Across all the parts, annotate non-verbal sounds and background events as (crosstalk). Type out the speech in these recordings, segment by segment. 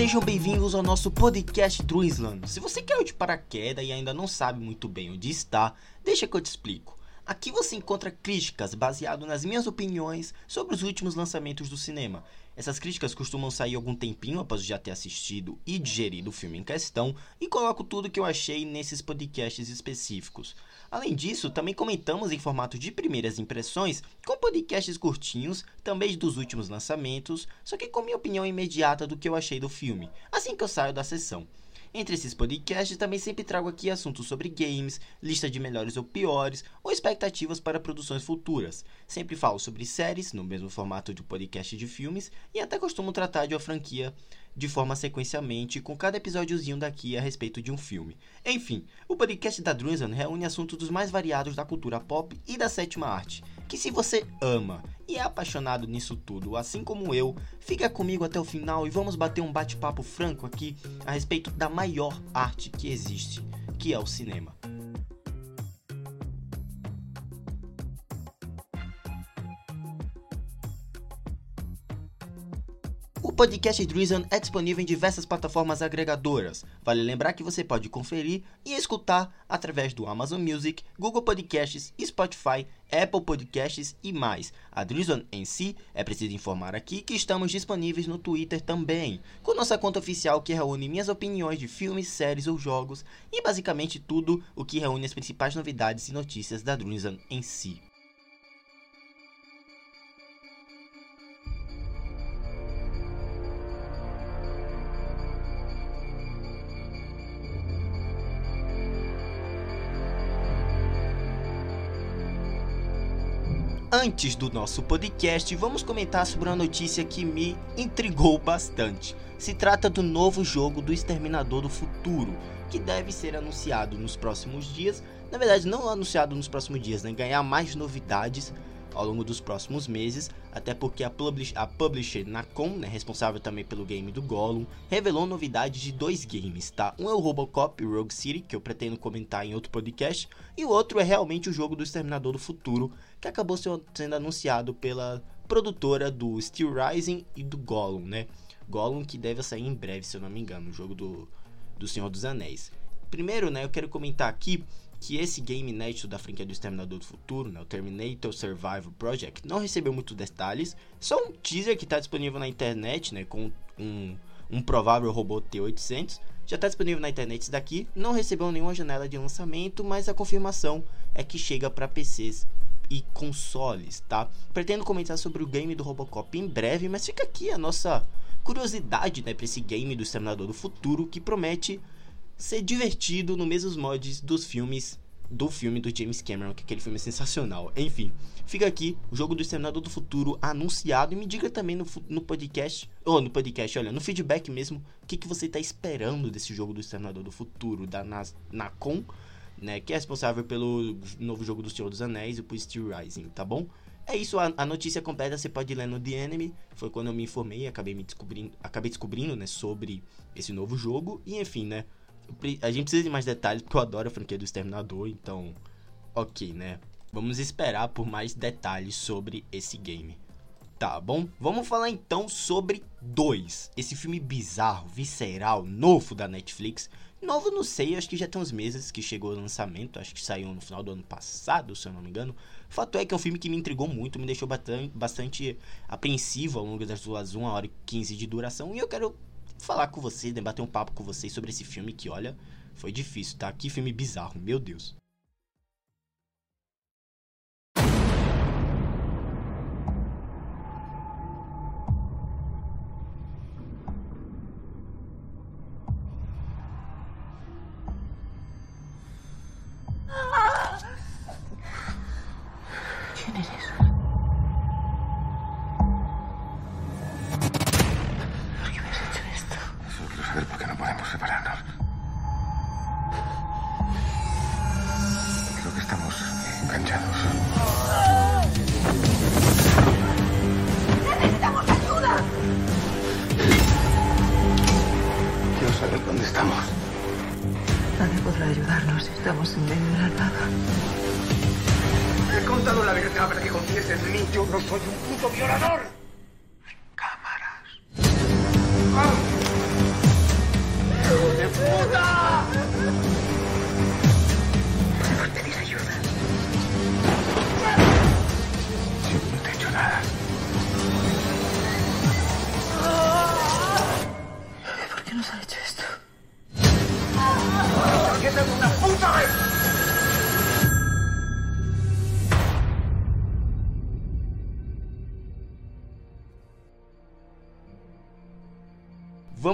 Sejam bem-vindos ao nosso podcast Dreamsland. Se você caiu de paraquedas e ainda não sabe muito bem onde está, deixa que eu te explico. Aqui você encontra críticas baseado nas minhas opiniões sobre os últimos lançamentos do cinema. Essas críticas costumam sair algum tempinho após já ter assistido e digerido o filme em questão e coloco tudo que eu achei nesses podcasts específicos. Além disso, também comentamos em formato de primeiras impressões, com podcasts curtinhos, também dos últimos lançamentos, só que com minha opinião imediata do que eu achei do filme, assim que eu saio da sessão. Entre esses podcasts, também sempre trago aqui assuntos sobre games, lista de melhores ou piores, ou expectativas para produções futuras. Sempre falo sobre séries, no mesmo formato de podcast de filmes, e até costumo tratar de uma franquia de forma sequencialmente, com cada episódiozinho daqui a respeito de um filme. Enfim, o podcast da Drunzan reúne assuntos dos mais variados da cultura pop e da sétima arte, que se você ama e é apaixonado nisso tudo, assim como eu, fica comigo até o final e vamos bater um bate-papo franco aqui a respeito da maior arte que existe, que é o cinema. Podcast Drizzon é disponível em diversas plataformas agregadoras. Vale lembrar que você pode conferir e escutar através do Amazon Music, Google Podcasts, Spotify, Apple Podcasts e mais. A Drizzon em si, é preciso informar aqui que estamos disponíveis no Twitter também, com nossa conta oficial que reúne minhas opiniões de filmes, séries ou jogos e basicamente tudo o que reúne as principais novidades e notícias da Drizzon em si. Antes do nosso podcast, vamos comentar sobre uma notícia que me intrigou bastante. Se trata do novo jogo do Exterminador do Futuro, que deve ser anunciado nos próximos dias. Na verdade, não anunciado nos próximos dias, né? Ganhar mais novidades ao longo dos próximos meses, até porque a, publish, a publisher Nacon, né, responsável também pelo game do Gollum, revelou novidades de dois games, tá? Um é o Robocop Rogue City, que eu pretendo comentar em outro podcast, e o outro é realmente o jogo do Exterminador do Futuro, que acabou sendo anunciado pela produtora do Steel Rising e do Gollum, né? Gollum que deve sair em breve, se eu não me engano, o jogo do, do Senhor dos Anéis. Primeiro, né, eu quero comentar aqui que esse game inédito da franquia do Exterminador do Futuro, né, o Terminator Survival Project, não recebeu muitos detalhes, só um teaser que está disponível na internet, né, com um, um provável robô T-800, já está disponível na internet isso daqui, não recebeu nenhuma janela de lançamento, mas a confirmação é que chega para PCs e consoles, tá? Pretendo comentar sobre o game do Robocop em breve, mas fica aqui a nossa curiosidade, né, para esse game do Exterminador do Futuro que promete ser divertido no mesmos mods dos filmes do filme do James Cameron, que aquele filme é sensacional. Enfim, fica aqui o jogo do Exterminador do Futuro anunciado e me diga também no, no podcast, ou no podcast, olha, no feedback mesmo, o que, que você está esperando desse jogo do Exterminador do Futuro da Nacon, né, que é responsável pelo novo jogo do Senhor dos Anéis e por Steel Rising, tá bom? É isso, a, a, notícia completa você pode ler no The Enemy. Foi quando eu me informei, acabei me descobrindo, acabei descobrindo, né, sobre esse novo jogo e enfim, né? A gente precisa de mais detalhes, porque eu adoro a franquia do Exterminador, então, ok, né? Vamos esperar por mais detalhes sobre esse game. Tá bom? Vamos falar então sobre 2. Esse filme bizarro, visceral, novo da Netflix. Novo não sei, acho que já tem uns meses que chegou o lançamento, acho que saiu no final do ano passado, se eu não me engano. Fato é que é um filme que me intrigou muito, me deixou bastante, apreensivo ao longo das duas 1 hora e 15 de duração. E eu quero falar com você, debater um papo com vocês sobre esse filme que, olha, foi difícil, tá? Que filme bizarro, meu Deus. enganchados. ¡Necesitamos ayuda! Quiero saber dónde estamos. Nadie podrá ayudarnos si estamos en medio de la nada. He contado la verdad para que confieses en mí. Yo no soy un puto violador. Cámaras. ¡Hijo de puta!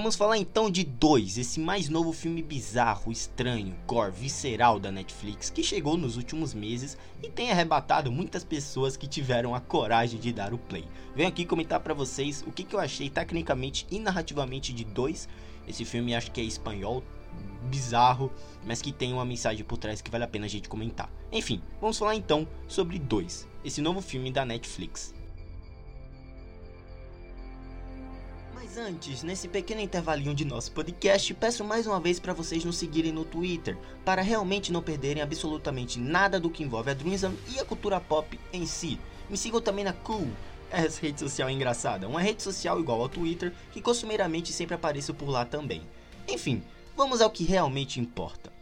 Vamos falar então de dois, esse mais novo filme bizarro, estranho, gore, visceral da Netflix que chegou nos últimos meses e tem arrebatado muitas pessoas que tiveram a coragem de dar o play. Venho aqui comentar para vocês o que, que eu achei tecnicamente e narrativamente de dois. Esse filme acho que é espanhol, bizarro, mas que tem uma mensagem por trás que vale a pena a gente comentar. Enfim, vamos falar então sobre dois, esse novo filme da Netflix. Mas antes, nesse pequeno intervalinho de nosso podcast, peço mais uma vez para vocês nos seguirem no Twitter, para realmente não perderem absolutamente nada do que envolve a Dreamsam e a cultura pop em si. Me sigam também na Cool, essa rede social engraçada, uma rede social igual ao Twitter, que costumeiramente sempre apareço por lá também. Enfim, vamos ao que realmente importa.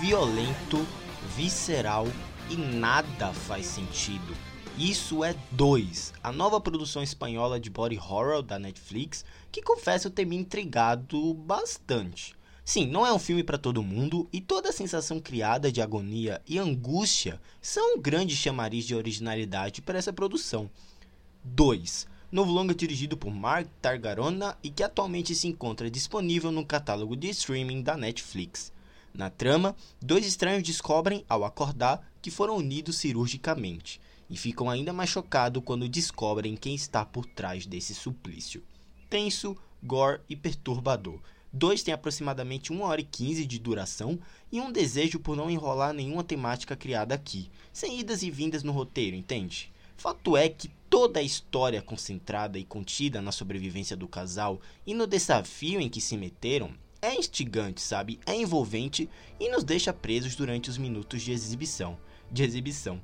Violento, visceral e nada faz sentido. Isso é 2, a nova produção espanhola de body horror da Netflix, que confesso ter me intrigado bastante. Sim, não é um filme para todo mundo e toda a sensação criada de agonia e angústia são um grande chamariz de originalidade para essa produção. 2. Novo longa dirigido por Mark Targarona e que atualmente se encontra disponível no catálogo de streaming da Netflix. Na trama, dois estranhos descobrem, ao acordar, que foram unidos cirurgicamente e ficam ainda mais chocados quando descobrem quem está por trás desse suplício. Tenso, gore e perturbador. Dois têm aproximadamente 1 hora e 15 de duração e um desejo por não enrolar nenhuma temática criada aqui, sem idas e vindas no roteiro, entende? Fato é que toda a história concentrada e contida na sobrevivência do casal e no desafio em que se meteram é instigante, sabe? É envolvente e nos deixa presos durante os minutos de exibição. De exibição.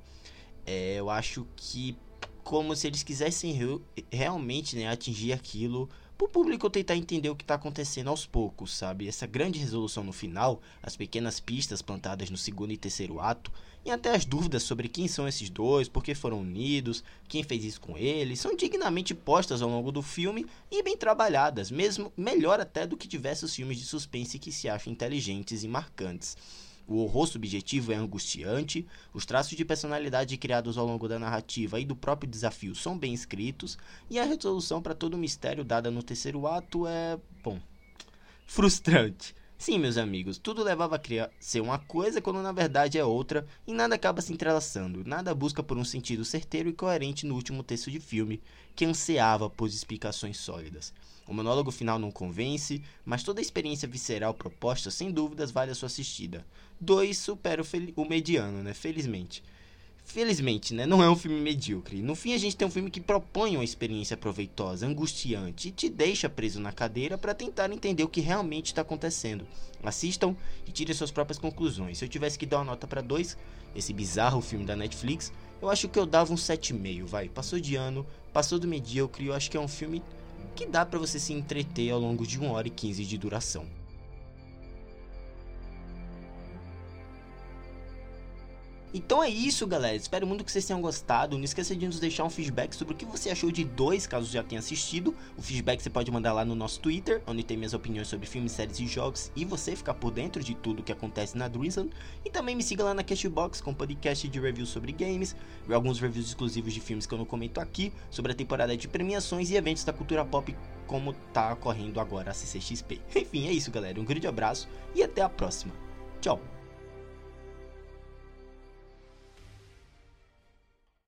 É, eu acho que como se eles quisessem re realmente né, atingir aquilo para o público tentar entender o que está acontecendo aos poucos, sabe? Essa grande resolução no final, as pequenas pistas plantadas no segundo e terceiro ato, e até as dúvidas sobre quem são esses dois, por que foram unidos, quem fez isso com eles, são dignamente postas ao longo do filme e bem trabalhadas, mesmo melhor até do que diversos filmes de suspense que se acham inteligentes e marcantes. O horror subjetivo é angustiante, os traços de personalidade criados ao longo da narrativa e do próprio desafio são bem escritos, e a resolução para todo o mistério dada no terceiro ato é, bom, frustrante. Sim, meus amigos, tudo levava a criar ser uma coisa quando na verdade é outra, e nada acaba se entrelaçando, nada busca por um sentido certeiro e coerente no último texto de filme, que ansiava por explicações sólidas. O monólogo final não convence, mas toda a experiência visceral proposta sem dúvidas vale a sua assistida. 2 supera o, o mediano, né? Felizmente. Felizmente, né? Não é um filme medíocre. No fim, a gente tem um filme que propõe uma experiência proveitosa, angustiante e te deixa preso na cadeira para tentar entender o que realmente está acontecendo. Assistam e tirem suas próprias conclusões. Se eu tivesse que dar uma nota para dois, esse bizarro filme da Netflix, eu acho que eu dava um 7,5, vai. Passou de ano, passou do medíocre, eu acho que é um filme que dá para você se entreter ao longo de 1 hora e 15 de duração. Então é isso, galera. Espero muito que vocês tenham gostado. Não esqueça de nos deixar um feedback sobre o que você achou de dois, caso já tenha assistido. O feedback você pode mandar lá no nosso Twitter, onde tem minhas opiniões sobre filmes, séries e jogos, e você ficar por dentro de tudo que acontece na Dreamsland. E também me siga lá na Cashbox com podcast de reviews sobre games, alguns reviews exclusivos de filmes que eu não comento aqui, sobre a temporada de premiações e eventos da cultura pop como tá ocorrendo agora a CCXP. (laughs) Enfim, é isso, galera. Um grande abraço e até a próxima. Tchau!